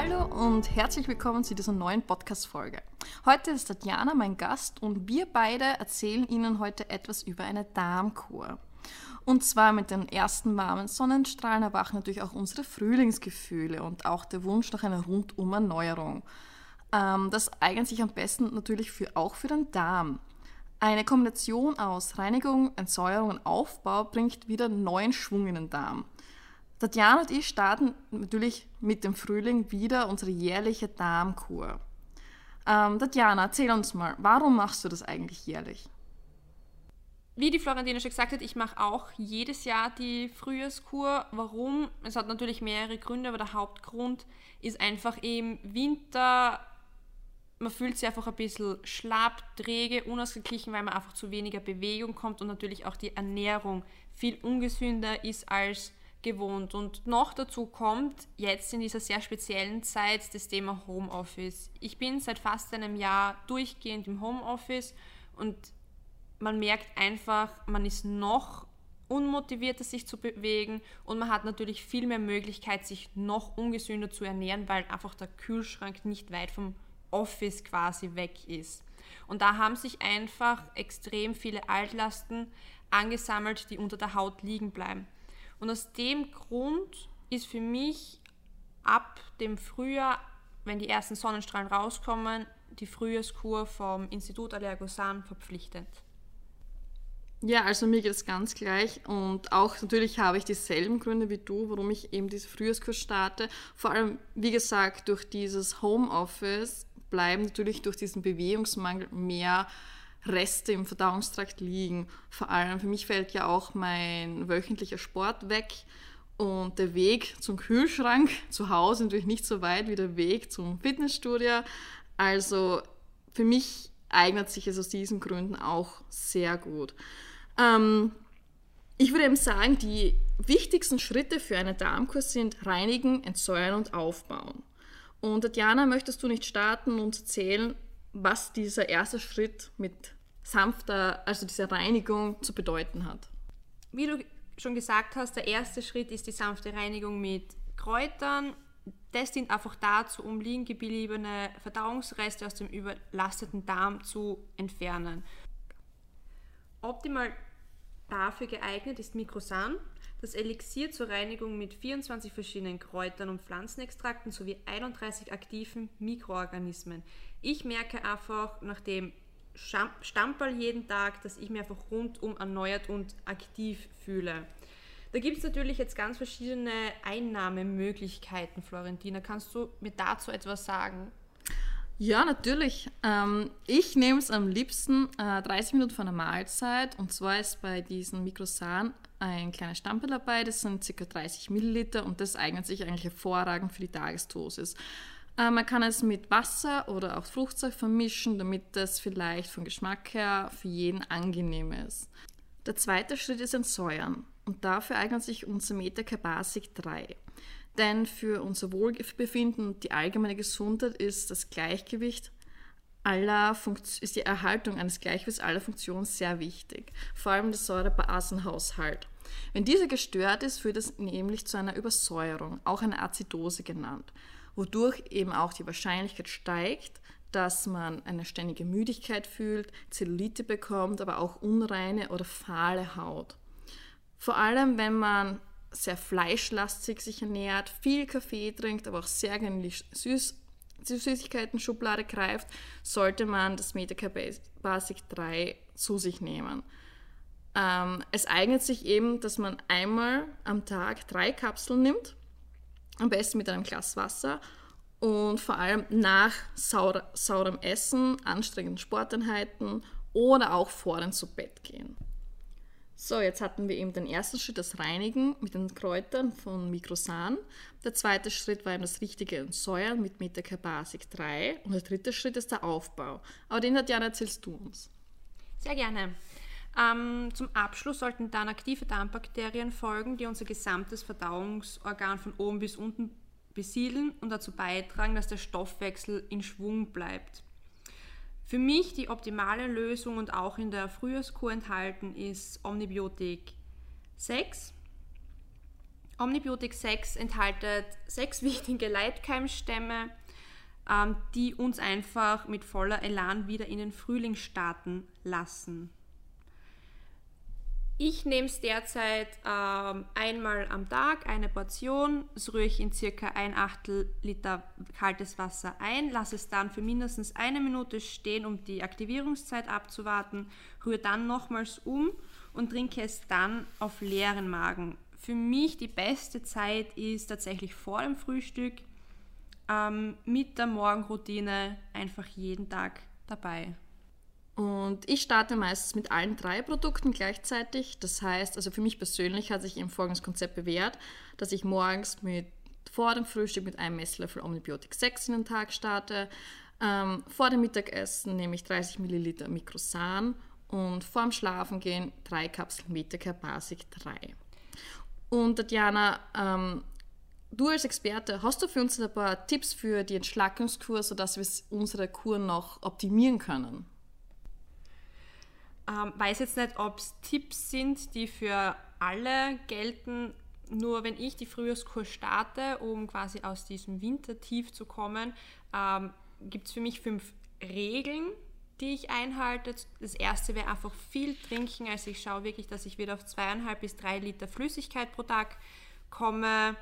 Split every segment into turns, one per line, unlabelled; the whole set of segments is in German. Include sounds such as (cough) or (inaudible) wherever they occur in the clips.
Hallo und herzlich willkommen zu dieser neuen Podcast-Folge. Heute ist Tatjana mein Gast und wir beide erzählen Ihnen heute etwas über eine Darmkur. Und zwar mit den ersten warmen Sonnenstrahlen erwachen natürlich auch unsere Frühlingsgefühle und auch der Wunsch nach einer Rundum-Erneuerung. Ähm, das eignet sich am besten natürlich für, auch für den Darm. Eine Kombination aus Reinigung, Entsäuerung und Aufbau bringt wieder neuen Schwung in den Darm. Tatjana und ich starten natürlich mit dem Frühling wieder unsere jährliche Darmkur. Ähm, Tatjana, erzähl uns mal, warum machst du das eigentlich jährlich?
Wie die Florentina schon gesagt hat, ich mache auch jedes Jahr die Frühjahrskur. Warum? Es hat natürlich mehrere Gründe, aber der Hauptgrund ist einfach im Winter, man fühlt sich einfach ein bisschen schlapp, träge, unausgeglichen, weil man einfach zu weniger Bewegung kommt und natürlich auch die Ernährung viel ungesünder ist als gewohnt. Und noch dazu kommt jetzt in dieser sehr speziellen Zeit das Thema Homeoffice. Ich bin seit fast einem Jahr durchgehend im Homeoffice und man merkt einfach, man ist noch unmotivierter sich zu bewegen und man hat natürlich viel mehr Möglichkeit, sich noch ungesünder zu ernähren, weil einfach der Kühlschrank nicht weit vom Office quasi weg ist. Und da haben sich einfach extrem viele Altlasten angesammelt, die unter der Haut liegen bleiben. Und aus dem Grund ist für mich ab dem Frühjahr, wenn die ersten Sonnenstrahlen rauskommen, die Frühjahrskur vom Institut Allergosan verpflichtend.
Ja, also mir geht es ganz gleich und auch natürlich habe ich dieselben Gründe wie du, warum ich eben diese Frühjahrskurs starte. Vor allem, wie gesagt, durch dieses Homeoffice bleiben natürlich durch diesen Bewegungsmangel mehr Reste im Verdauungstrakt liegen. Vor allem für mich fällt ja auch mein wöchentlicher Sport weg und der Weg zum Kühlschrank (laughs) zu Hause natürlich nicht so weit wie der Weg zum Fitnessstudio. Also für mich eignet sich es aus diesen Gründen auch sehr gut. Ähm, ich würde eben sagen, die wichtigsten Schritte für eine Darmkur sind reinigen, entsäuern und aufbauen. Und Tatjana, möchtest du nicht starten und erzählen, was dieser erste Schritt mit sanfter, also dieser Reinigung zu bedeuten hat.
Wie du schon gesagt hast, der erste Schritt ist die sanfte Reinigung mit Kräutern. Das dient einfach dazu, um liegen gebliebene Verdauungsreste aus dem überlasteten Darm zu entfernen. Optimal dafür geeignet ist Mikrosan, das Elixier zur Reinigung mit 24 verschiedenen Kräutern und Pflanzenextrakten sowie 31 aktiven Mikroorganismen. Ich merke einfach, nachdem Stamperl jeden Tag, dass ich mich einfach rundum erneuert und aktiv fühle. Da gibt es natürlich jetzt ganz verschiedene Einnahmemöglichkeiten, Florentina. Kannst du mir dazu etwas sagen?
Ja, natürlich. Ähm, ich nehme es am liebsten äh, 30 Minuten vor einer Mahlzeit. Und zwar ist bei diesen Mikrosan ein kleiner Stamperl dabei. Das sind ca. 30 Milliliter und das eignet sich eigentlich hervorragend für die Tagesdosis. Äh, man kann es mit Wasser oder auch Fruchtzeug vermischen, damit es vielleicht vom Geschmack her für jeden angenehm ist. Der zweite Schritt ist Entsäuern und dafür eignet sich unser Metacare Basic 3. Denn für unser Wohlbefinden und die allgemeine Gesundheit ist das Gleichgewicht aller ist die Erhaltung eines Gleichgewichts aller Funktionen sehr wichtig, vor allem der Säurebasenhaushalt. Wenn dieser gestört ist, führt es nämlich zu einer Übersäuerung, auch eine Azidose genannt wodurch eben auch die Wahrscheinlichkeit steigt, dass man eine ständige Müdigkeit fühlt, Zellulite bekommt, aber auch unreine oder fahle Haut. Vor allem, wenn man sehr fleischlastig sich ernährt, viel Kaffee trinkt, aber auch sehr gerne Süß Süßigkeiten-Schublade greift, sollte man das Metacare Basic 3 zu sich nehmen. Ähm, es eignet sich eben, dass man einmal am Tag drei Kapseln nimmt am besten mit einem Glas Wasser und vor allem nach saur, saurem Essen, anstrengenden Sporteinheiten oder auch vor dem zu Bett gehen. So, jetzt hatten wir eben den ersten Schritt, das Reinigen mit den Kräutern von Mikrosan. Der zweite Schritt war eben das richtige Entsäuern mit Metacare Basic 3. Und der dritte Schritt ist der Aufbau. Aber den hat Jana, erzählst du uns.
Sehr gerne. Ähm, zum Abschluss sollten dann aktive Darmbakterien folgen, die unser gesamtes Verdauungsorgan von oben bis unten besiedeln und dazu beitragen, dass der Stoffwechsel in Schwung bleibt. Für mich die optimale Lösung und auch in der Frühjahrskur enthalten ist Omnibiotik 6. Omnibiotic 6 enthält sechs (laughs) wichtige Leitkeimstämme, ähm, die uns einfach mit voller Elan wieder in den Frühling starten lassen. Ich nehme es derzeit ähm, einmal am Tag, eine Portion, das rühre ich in circa ein Achtel Liter kaltes Wasser ein, lasse es dann für mindestens eine Minute stehen, um die Aktivierungszeit abzuwarten, rühre dann nochmals um und trinke es dann auf leeren Magen. Für mich die beste Zeit ist tatsächlich vor dem Frühstück ähm, mit der Morgenroutine einfach jeden Tag dabei.
Und ich starte meistens mit allen drei Produkten gleichzeitig. Das heißt, also für mich persönlich hat sich eben folgendes Konzept bewährt, dass ich morgens mit vor dem Frühstück mit einem Messlöffel Omnibiotik 6 in den Tag starte. Ähm, vor dem Mittagessen nehme ich 30 Milliliter Microsan und vor dem Schlafengehen drei Kapseln Metacare Basic 3. Und Tatjana, ähm, du als Experte, hast du für uns ein paar Tipps für die Entschlackungskur, sodass wir unsere Kur noch optimieren können?
Ähm, weiß jetzt nicht, ob es Tipps sind, die für alle gelten. Nur wenn ich die Frühjahrskur starte, um quasi aus diesem Wintertief zu kommen, ähm, gibt es für mich fünf Regeln, die ich einhalte. Das erste wäre einfach viel trinken. Also ich schaue wirklich, dass ich wieder auf zweieinhalb bis drei Liter Flüssigkeit pro Tag komme.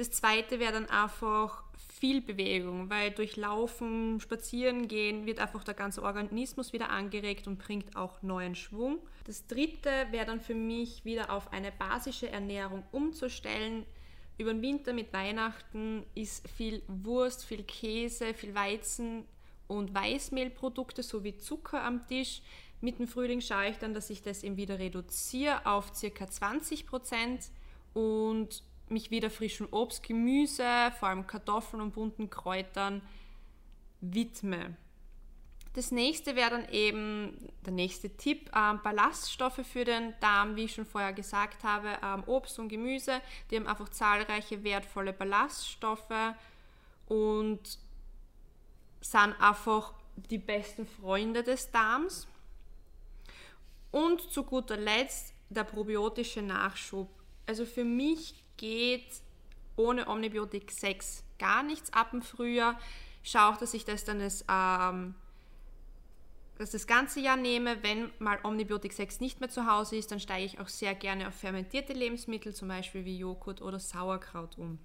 Das zweite wäre dann einfach viel Bewegung, weil durch Laufen, Spazieren gehen wird einfach der ganze Organismus wieder angeregt und bringt auch neuen Schwung. Das dritte wäre dann für mich wieder auf eine basische Ernährung umzustellen. Über den Winter mit Weihnachten ist viel Wurst, viel Käse, viel Weizen und Weißmehlprodukte sowie Zucker am Tisch. Mit dem Frühling schaue ich dann, dass ich das eben wieder reduziere auf ca. 20 Prozent und mich wieder frischem Obst, Gemüse, vor allem Kartoffeln und bunten Kräutern widme. Das nächste wäre dann eben der nächste Tipp, ähm, Ballaststoffe für den Darm, wie ich schon vorher gesagt habe, ähm, Obst und Gemüse, die haben einfach zahlreiche wertvolle Ballaststoffe und sind einfach die besten Freunde des Darms. Und zu guter Letzt der probiotische Nachschub. Also für mich geht ohne Omnibiotik 6 gar nichts ab dem Frühjahr. Ich schaue auch, dass ich das dann das, ähm, das, das ganze Jahr nehme. Wenn mal Omnibiotik 6 nicht mehr zu Hause ist, dann steige ich auch sehr gerne auf fermentierte Lebensmittel, zum Beispiel wie Joghurt oder Sauerkraut um.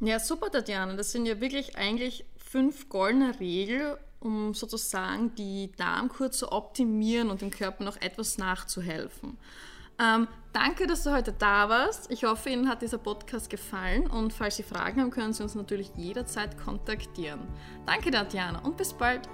Ja, super, Tatjana. Das sind ja wirklich eigentlich fünf goldene Regeln, um sozusagen die Darmkur zu optimieren und dem Körper noch etwas nachzuhelfen. Ähm, danke, dass du heute da warst. Ich hoffe, Ihnen hat dieser Podcast gefallen und falls Sie Fragen haben, können Sie uns natürlich jederzeit kontaktieren. Danke, Tatjana, und bis bald.